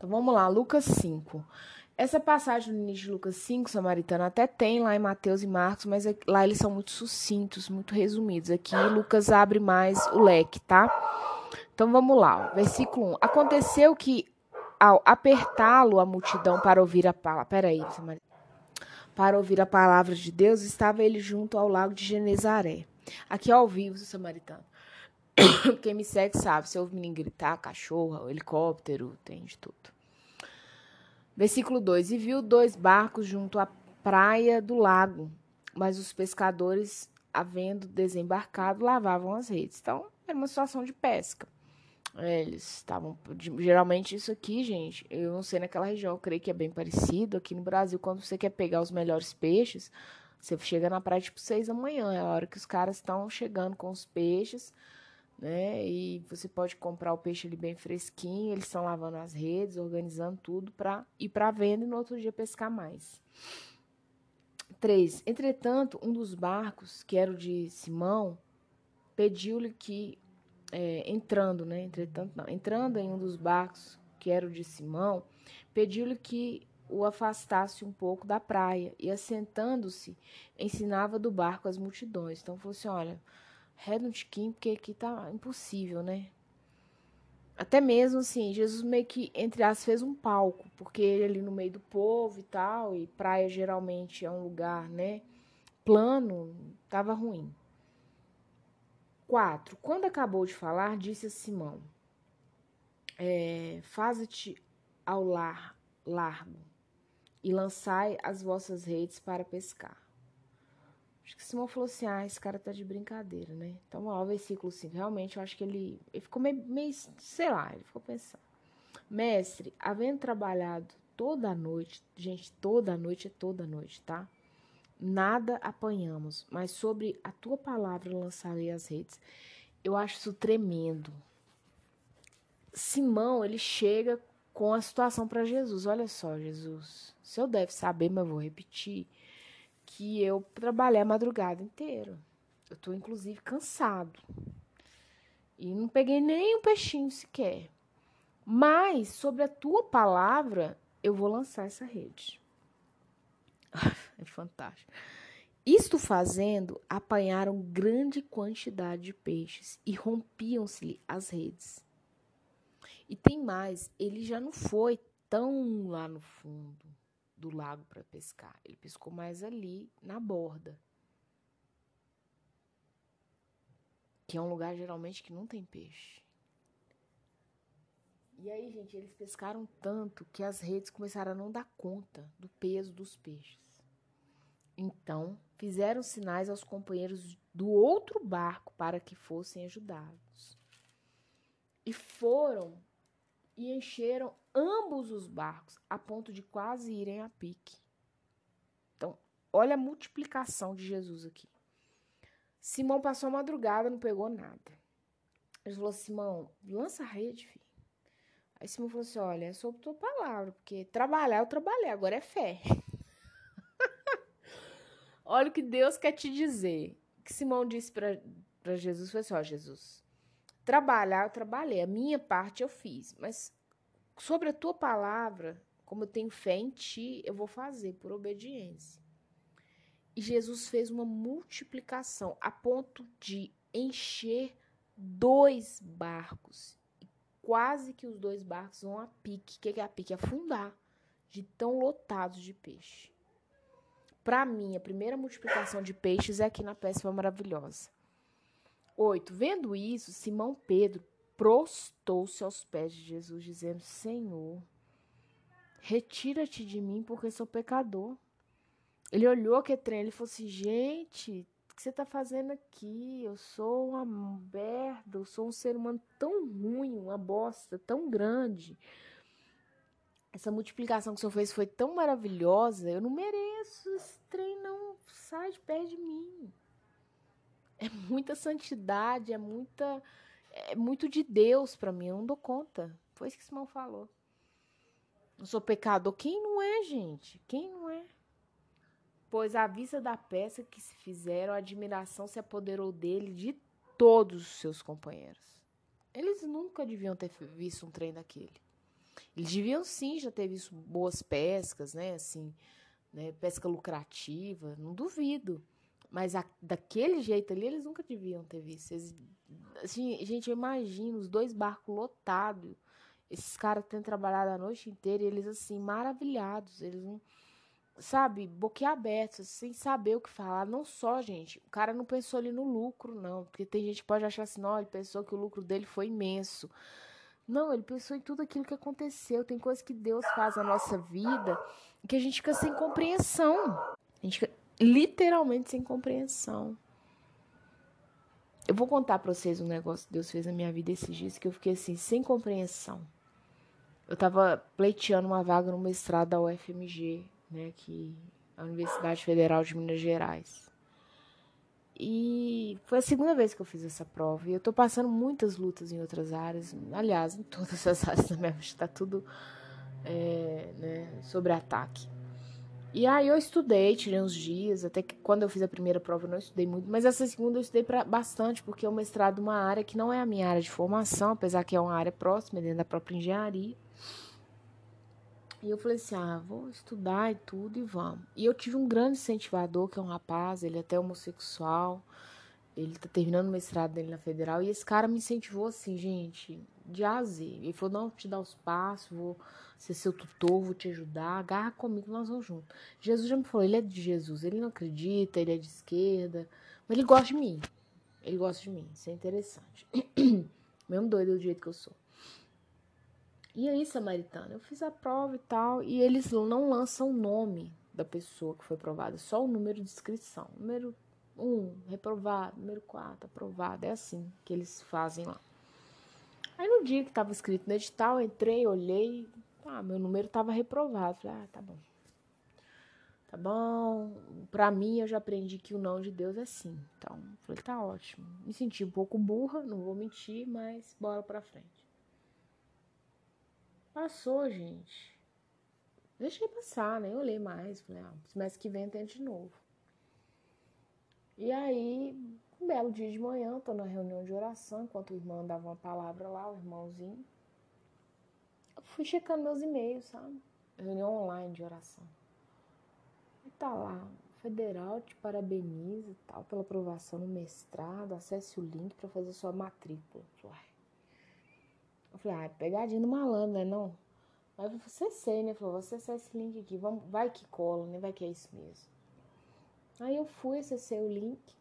Então vamos lá, Lucas 5. Essa passagem no início de Lucas 5, Samaritano, até tem lá em Mateus e Marcos, mas é, lá eles são muito sucintos, muito resumidos. Aqui Lucas abre mais o leque, tá? Então vamos lá, versículo 1. Aconteceu que ao apertá-lo a multidão para ouvir a palavra. Peraí, para ouvir a palavra de Deus, estava ele junto ao lago de Genezaré. Aqui ao vivo, samaritano. Quem me segue sabe, se ouve menino gritar, cachorro, helicóptero, tem de tudo. Versículo 2: E viu dois barcos junto à praia do lago, mas os pescadores, havendo desembarcado, lavavam as redes. Então, era uma situação de pesca. Eles estavam. Geralmente, isso aqui, gente, eu não sei naquela região, eu creio que é bem parecido. Aqui no Brasil, quando você quer pegar os melhores peixes, você chega na praia tipo seis da manhã, é a hora que os caras estão chegando com os peixes né? E você pode comprar o peixe ali bem fresquinho, eles estão lavando as redes, organizando tudo para ir para venda e no outro dia pescar mais. 3. Entretanto, um dos barcos, que era o de Simão, pediu-lhe que, é, entrando, né? Entretanto, não, entrando em um dos barcos, que era o de Simão, pediu-lhe que o afastasse um pouco da praia e, assentando-se, ensinava do barco as multidões. Então, falou assim: olha um tiquinho, porque aqui tá impossível, né? Até mesmo assim, Jesus meio que, entre as fez um palco, porque ele ali no meio do povo e tal, e praia geralmente é um lugar, né, plano, tava ruim. 4. Quando acabou de falar, disse a Simão: é, Faze-te ao lar, largo e lançai as vossas redes para pescar. Acho que Simão falou assim: ah, esse cara tá de brincadeira, né? Então, ó, o versículo 5. Realmente, eu acho que ele, ele ficou meio, meio, sei lá, ele ficou pensando. Mestre, havendo trabalhado toda a noite, gente, toda a noite é toda a noite, tá? Nada apanhamos, mas sobre a tua palavra lançarei as redes. Eu acho isso tremendo. Simão, ele chega com a situação para Jesus. Olha só, Jesus, o senhor deve saber, mas eu vou repetir que eu trabalhei a madrugada inteira. Eu tô, inclusive, cansado. E não peguei nem um peixinho sequer. Mas, sobre a tua palavra, eu vou lançar essa rede. é fantástico. Isto fazendo, apanharam grande quantidade de peixes e rompiam-se-lhe as redes. E tem mais, ele já não foi tão lá no fundo do lago para pescar. Ele pescou mais ali na borda. Que é um lugar geralmente que não tem peixe. E aí, gente, eles pescaram tanto que as redes começaram a não dar conta do peso dos peixes. Então, fizeram sinais aos companheiros do outro barco para que fossem ajudados. E foram e encheram ambos os barcos a ponto de quase irem a pique. Então, olha a multiplicação de Jesus aqui. Simão passou a madrugada, não pegou nada. Ele falou: Simão, lança a rede, filho. Aí Simão falou assim: Olha, é sobre tua palavra, porque trabalhar eu trabalhei, agora é fé. olha o que Deus quer te dizer. O que Simão disse para Jesus foi assim: Ó, Jesus, Trabalhar, eu trabalhei. A minha parte eu fiz. Mas sobre a tua palavra, como eu tenho fé em ti, eu vou fazer por obediência. E Jesus fez uma multiplicação a ponto de encher dois barcos. E quase que os dois barcos vão a pique. O que é a pique? Afundar. De tão lotados de peixe. Para mim, a primeira multiplicação de peixes é aqui na Pesca Maravilhosa. 8. Vendo isso, Simão Pedro prostou-se aos pés de Jesus, dizendo: Senhor, retira-te de mim, porque sou pecador. Ele olhou que trem, ele falou assim: Gente, o que você está fazendo aqui? Eu sou uma merda, eu sou um ser humano tão ruim, uma bosta tão grande. Essa multiplicação que o Senhor fez foi tão maravilhosa, eu não mereço esse trem, não. Sai de perto de mim. É muita santidade, é muita é muito de Deus para mim, eu não dou conta. Foi isso que Simão falou. Não sou pecador. Quem não é, gente? Quem não é? Pois à vista da peça que se fizeram, a admiração se apoderou dele de todos os seus companheiros. Eles nunca deviam ter visto um trem daquele. Eles deviam sim já ter visto boas pescas, né? Assim, né? pesca lucrativa, não duvido. Mas a, daquele jeito ali, eles nunca deviam ter visto. Eles, assim, gente, eu imagino os dois barcos lotados. Esses caras tendo trabalhado a noite inteira e eles, assim, maravilhados. Eles não sabe, boquiabertos, sem saber o que falar. Não só, gente, o cara não pensou ali no lucro, não. Porque tem gente que pode achar assim, não, ele pensou que o lucro dele foi imenso. Não, ele pensou em tudo aquilo que aconteceu. Tem coisas que Deus faz na nossa vida que a gente fica sem compreensão. A gente fica literalmente sem compreensão. Eu vou contar para vocês um negócio que Deus fez na minha vida esses dias que eu fiquei assim, sem compreensão. Eu tava pleiteando uma vaga no mestrado da UFMG né, que a Universidade Federal de Minas Gerais. E foi a segunda vez que eu fiz essa prova. E eu tô passando muitas lutas em outras áreas. Aliás, em todas as áreas da minha vida está tudo é, né, sobre ataque. E aí eu estudei, tirei uns dias, até que quando eu fiz a primeira prova eu não estudei muito, mas essa segunda eu estudei pra, bastante, porque é um mestrado uma área que não é a minha área de formação, apesar que é uma área próxima, dentro da própria engenharia. E eu falei assim: ah, vou estudar e tudo e vamos. E eu tive um grande incentivador, que é um rapaz, ele é até homossexual, ele tá terminando o mestrado dele na federal, e esse cara me incentivou assim, gente, de A Z. Ele falou: não, vou te dar os passos, vou ser seu tutor, vou te ajudar, agarra comigo, nós vamos juntos. Jesus já me falou: ele é de Jesus, ele não acredita, ele é de esquerda, mas ele gosta de mim. Ele gosta de mim, isso é interessante. Mesmo doido do jeito que eu sou. E aí, Samaritana, eu fiz a prova e tal, e eles não lançam o nome da pessoa que foi aprovada, só o número de inscrição. Número 1, um, reprovado, número 4, aprovado. É assim que eles fazem lá. Aí no dia que estava escrito no edital, entrei, olhei, ah, meu número estava reprovado. Falei, ah, tá bom. Tá bom. Pra mim, eu já aprendi que o não de Deus é sim. Então, falei, tá ótimo. Me senti um pouco burra, não vou mentir, mas bora pra frente. Passou, gente. Deixei passar, nem olhei mais. Falei, ah, mês que vem tento de novo. E aí, um belo dia de manhã, tô na reunião de oração, enquanto o irmão dava uma palavra lá, o irmãozinho. Eu fui checando meus e-mails, sabe? Reunião online de oração. E tá lá, federal te parabeniza tal pela aprovação no mestrado, acesse o link para fazer sua matrícula. Uai. Eu falei, ah, pegadinha do malandro, né? Não. Falei, você sei, né? Falou, você acessa esse link aqui, vamos, vai que cola, né? Vai que é isso mesmo. Aí eu fui, acessei o link,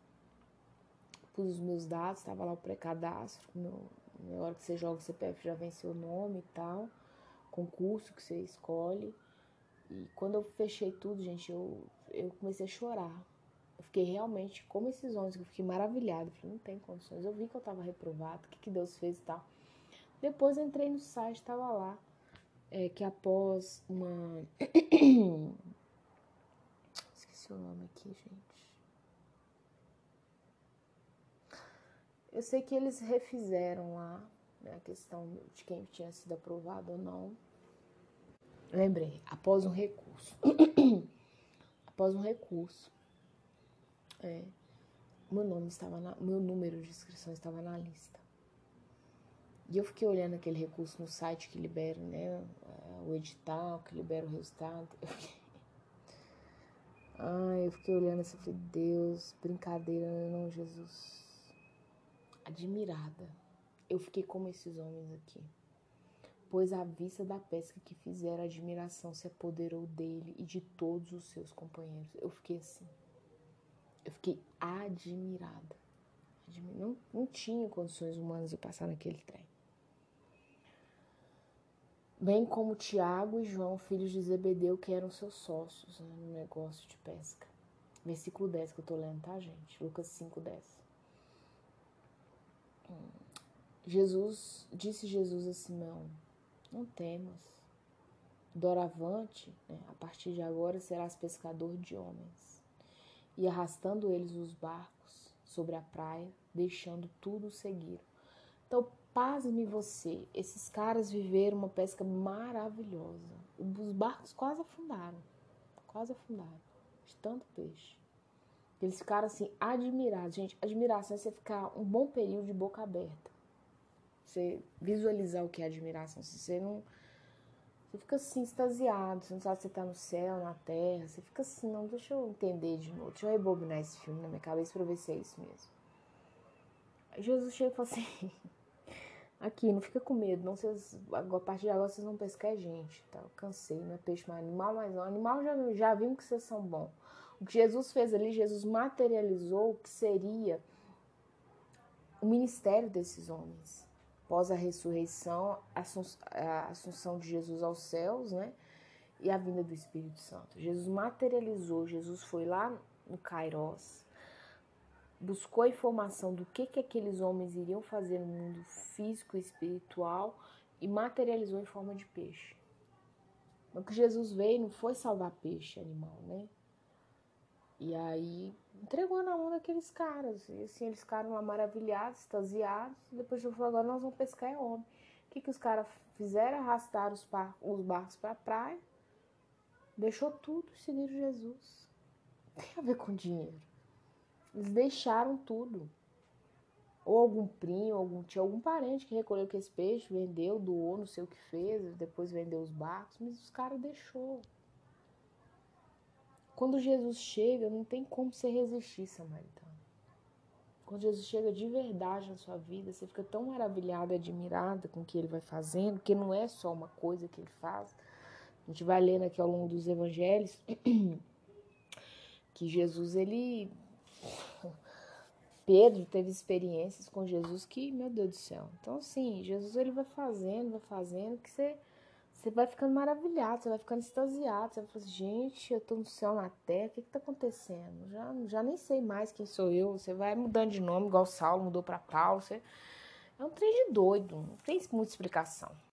pus os meus dados, tava lá o pré-cadastro, na hora que você joga o CPF já vem seu nome e tal, concurso que você escolhe. E quando eu fechei tudo, gente, eu, eu comecei a chorar. Eu fiquei realmente, como esses homens, eu fiquei maravilhada. Falei, não tem condições. Eu vi que eu tava reprovado, o que, que Deus fez e tal. Depois entrei no site, estava lá, é, que após uma. O nome aqui, gente. Eu sei que eles refizeram lá né, a questão de quem tinha sido aprovado ou não. Lembrei, após um recurso. após um recurso. É, meu nome estava na, meu número de inscrição estava na lista. E eu fiquei olhando aquele recurso no site que libera, né? O edital, que libera o resultado. Ai, eu fiquei olhando assim, falei, Deus, brincadeira, né, não, Jesus. Admirada. Eu fiquei como esses homens aqui. Pois à vista da pesca que fizeram, a admiração se apoderou dele e de todos os seus companheiros. Eu fiquei assim. Eu fiquei admirada. Não, não tinha condições humanas de passar naquele trem bem como Tiago e João, filhos de Zebedeu, que eram seus sócios né, no negócio de pesca. Versículo 10 que eu tô lendo, tá, gente? Lucas 5, 10. Hum. Jesus, disse Jesus a Simão, não temas. Doravante, né, a partir de agora, serás pescador de homens. E arrastando eles os barcos sobre a praia, deixando tudo seguir. Então, pasme você, esses caras viveram uma pesca maravilhosa. Os barcos quase afundaram, quase afundaram, de tanto peixe. Eles ficaram assim, admirados. Gente, admiração é você ficar um bom período de boca aberta. Você visualizar o que é admiração. Se você não. Você fica assim, extasiado, você não sabe se você tá no céu, na terra, você fica assim, não, deixa eu entender de novo, deixa eu rebobinar esse filme na minha cabeça pra ver se é isso mesmo. Jesus chega e fala assim, aqui, não fica com medo, não, vocês, a partir de agora vocês vão pescar gente, tá? Eu cansei, não é peixe mais animal, mas não, animal já, já vimos que vocês são bons. O que Jesus fez ali, Jesus materializou o que seria o ministério desses homens após a ressurreição, a assunção de Jesus aos céus, né? E a vinda do Espírito Santo. Jesus materializou, Jesus foi lá no Kairos, buscou a informação do que, que aqueles homens iriam fazer no mundo físico e espiritual e materializou em forma de peixe. O que Jesus veio não foi salvar peixe animal, né? E aí entregou na mão daqueles caras. E assim, eles ficaram lá maravilhados, extasiados. Depois eu falei, agora nós vamos pescar é homem. O que, que os caras fizeram? Arrastaram os, par os barcos para a praia. Deixou tudo e seguiram Jesus. Tem a ver com dinheiro. Eles deixaram tudo. Ou algum primo, algum tio, algum parente que recolheu aquele peixe, vendeu, doou, não sei o que fez, depois vendeu os barcos, mas os caras deixou. Quando Jesus chega, não tem como você resistir, samaritano. Quando Jesus chega de verdade na sua vida, você fica tão maravilhada, admirada com o que ele vai fazendo, que não é só uma coisa que ele faz. A gente vai lendo aqui ao longo dos evangelhos que Jesus, ele. Pedro teve experiências com Jesus que, meu Deus do céu. Então, assim, Jesus ele vai fazendo, vai fazendo, que você você vai ficando maravilhado, você vai ficando extasiado, você vai falar, gente, eu tô no céu, na terra, o que que tá acontecendo? Já, já nem sei mais quem sou eu, você vai mudando de nome, igual Saulo mudou para Paulo, você... é um trem de doido, não tem muita explicação.